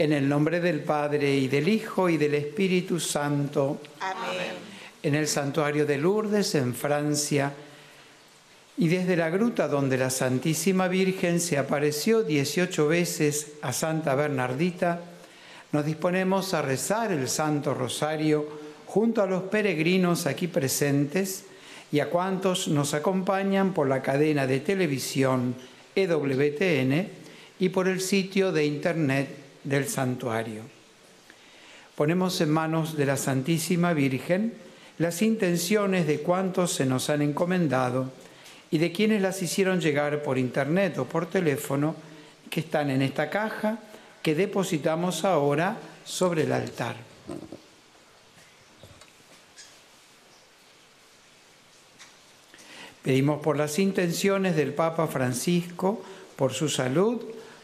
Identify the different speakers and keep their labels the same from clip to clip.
Speaker 1: En el nombre del Padre y del Hijo y del Espíritu Santo.
Speaker 2: Amén.
Speaker 1: En el santuario de Lourdes, en Francia, y desde la gruta donde la Santísima Virgen se apareció 18 veces a Santa Bernardita, nos disponemos a rezar el Santo Rosario junto a los peregrinos aquí presentes y a cuantos nos acompañan por la cadena de televisión EWTN y por el sitio de internet del santuario. Ponemos en manos de la Santísima Virgen las intenciones de cuantos se nos han encomendado y de quienes las hicieron llegar por internet o por teléfono, que están en esta caja que depositamos ahora sobre el altar. Pedimos por las intenciones del Papa Francisco, por su salud,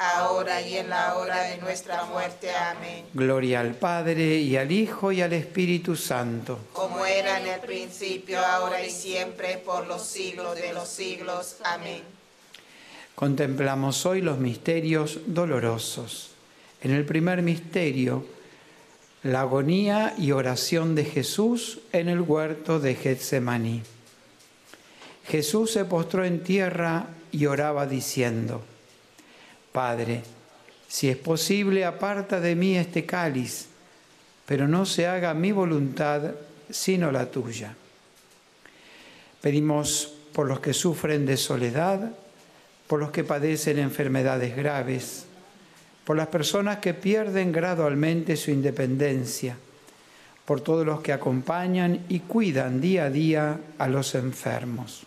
Speaker 2: ahora y en la hora de nuestra muerte. Amén.
Speaker 1: Gloria al Padre y al Hijo y al Espíritu Santo.
Speaker 2: Como era en el principio, ahora y siempre, por los siglos de los siglos. Amén.
Speaker 1: Contemplamos hoy los misterios dolorosos. En el primer misterio, la agonía y oración de Jesús en el huerto de Getsemaní. Jesús se postró en tierra y oraba diciendo, Padre, si es posible, aparta de mí este cáliz, pero no se haga mi voluntad sino la tuya. Pedimos por los que sufren de soledad, por los que padecen enfermedades graves, por las personas que pierden gradualmente su independencia, por todos los que acompañan y cuidan día a día a los enfermos.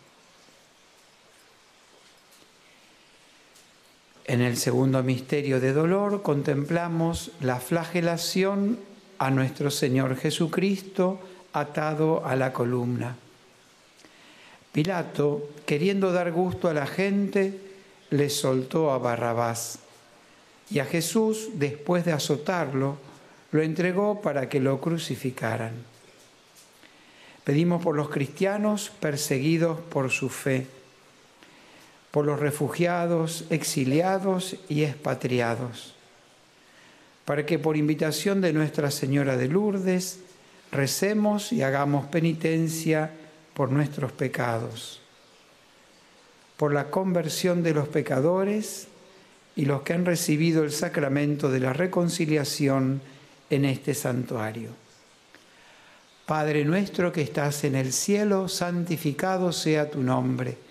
Speaker 1: En el segundo misterio de dolor contemplamos la flagelación a nuestro Señor Jesucristo atado a la columna. Pilato, queriendo dar gusto a la gente, le soltó a Barrabás y a Jesús, después de azotarlo, lo entregó para que lo crucificaran. Pedimos por los cristianos perseguidos por su fe por los refugiados, exiliados y expatriados, para que por invitación de Nuestra Señora de Lourdes recemos y hagamos penitencia por nuestros pecados, por la conversión de los pecadores y los que han recibido el sacramento de la reconciliación en este santuario. Padre nuestro que estás en el cielo, santificado sea tu nombre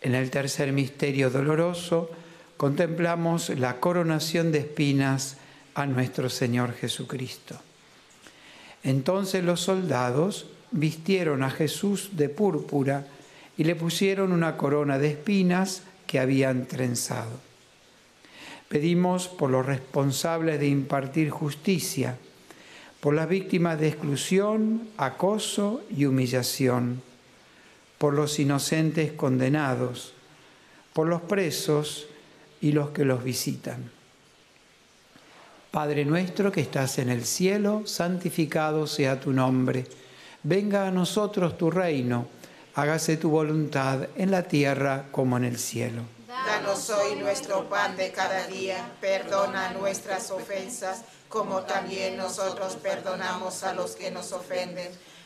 Speaker 1: En el tercer misterio doloroso contemplamos la coronación de espinas a nuestro Señor Jesucristo. Entonces los soldados vistieron a Jesús de púrpura y le pusieron una corona de espinas que habían trenzado. Pedimos por los responsables de impartir justicia, por las víctimas de exclusión, acoso y humillación por los inocentes condenados, por los presos y los que los visitan. Padre nuestro que estás en el cielo, santificado sea tu nombre. Venga a nosotros tu reino, hágase tu voluntad en la tierra como en el cielo.
Speaker 2: Danos hoy nuestro pan de cada día, perdona nuestras ofensas, como también nosotros perdonamos a los que nos ofenden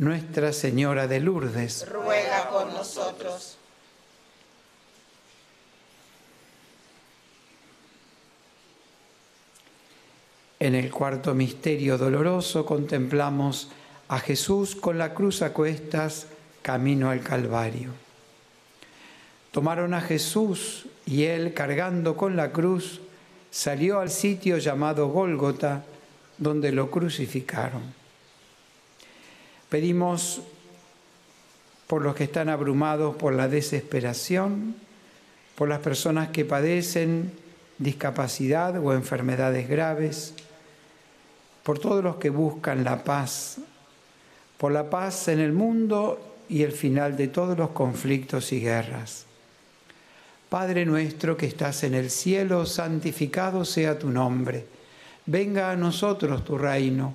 Speaker 1: Nuestra Señora de Lourdes,
Speaker 2: ruega por nosotros.
Speaker 1: En el cuarto misterio doloroso contemplamos a Jesús con la cruz a cuestas, camino al Calvario. Tomaron a Jesús y él, cargando con la cruz, salió al sitio llamado Gólgota, donde lo crucificaron. Pedimos por los que están abrumados por la desesperación, por las personas que padecen discapacidad o enfermedades graves, por todos los que buscan la paz, por la paz en el mundo y el final de todos los conflictos y guerras. Padre nuestro que estás en el cielo, santificado sea tu nombre. Venga a nosotros tu reino.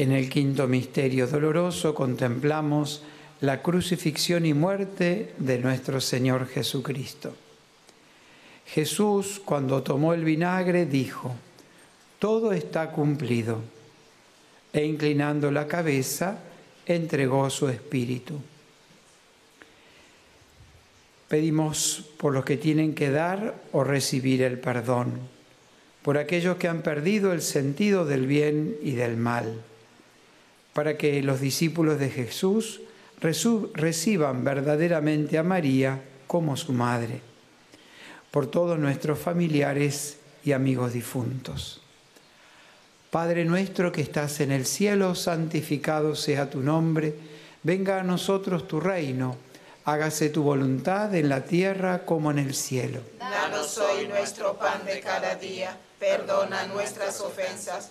Speaker 1: En el quinto misterio doloroso contemplamos la crucifixión y muerte de nuestro Señor Jesucristo. Jesús, cuando tomó el vinagre, dijo, todo está cumplido, e inclinando la cabeza, entregó su espíritu. Pedimos por los que tienen que dar o recibir el perdón, por aquellos que han perdido el sentido del bien y del mal para que los discípulos de Jesús reciban verdaderamente a María como su madre, por todos nuestros familiares y amigos difuntos. Padre nuestro que estás en el cielo, santificado sea tu nombre, venga a nosotros tu reino, hágase tu voluntad en la tierra como en el cielo.
Speaker 2: Danos hoy nuestro pan de cada día, perdona nuestras ofensas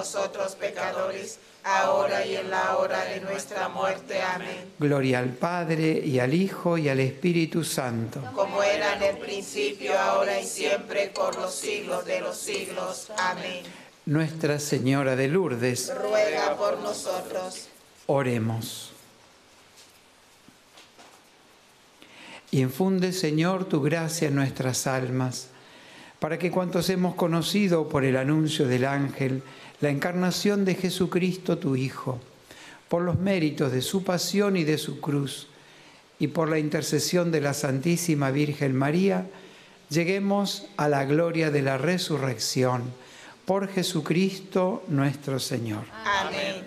Speaker 2: nosotros pecadores, ahora y en la hora de nuestra muerte. Amén.
Speaker 1: Gloria al Padre, y al Hijo, y al Espíritu Santo.
Speaker 2: Como era en el principio, ahora y siempre, por los siglos de los siglos. Amén.
Speaker 1: Nuestra Señora de Lourdes,
Speaker 2: ruega por nosotros.
Speaker 1: Oremos. Infunde, Señor, tu gracia en nuestras almas, para que cuantos hemos conocido por el anuncio del ángel la encarnación de Jesucristo, tu Hijo, por los méritos de su pasión y de su cruz, y por la intercesión de la Santísima Virgen María, lleguemos a la gloria de la resurrección. Por Jesucristo nuestro Señor.
Speaker 2: Amén.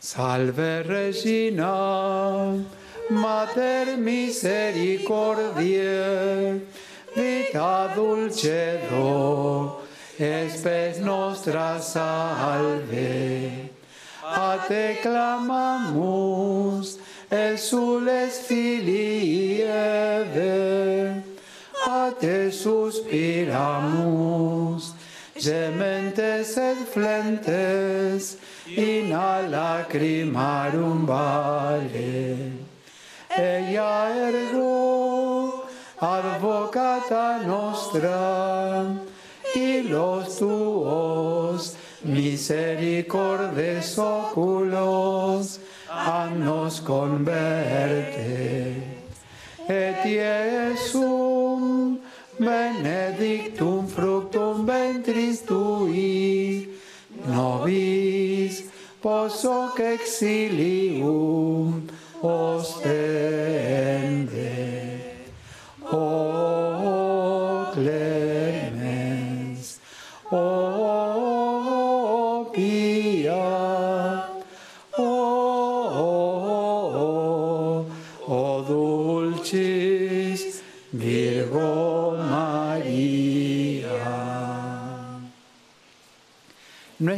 Speaker 1: Salve Regina, Mater misericordiae, vita dulcedo, espes nostra salve. A te clamamus, exules filii Eve, a te suspiramus, gementes et flentes, in a lacrimarum vale. Ella ergo, advocata nostra, los tuos misericordes oculos, nos converte. Et Iesum benedictum fructum ventris tui, nobis posoc exilium ostende.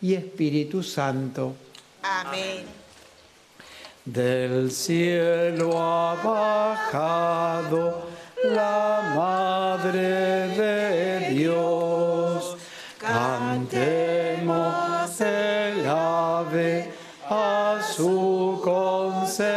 Speaker 1: y Espíritu Santo.
Speaker 2: Amén.
Speaker 1: Del cielo ha bajado la Madre de Dios. Cantemos el ave a su concepción.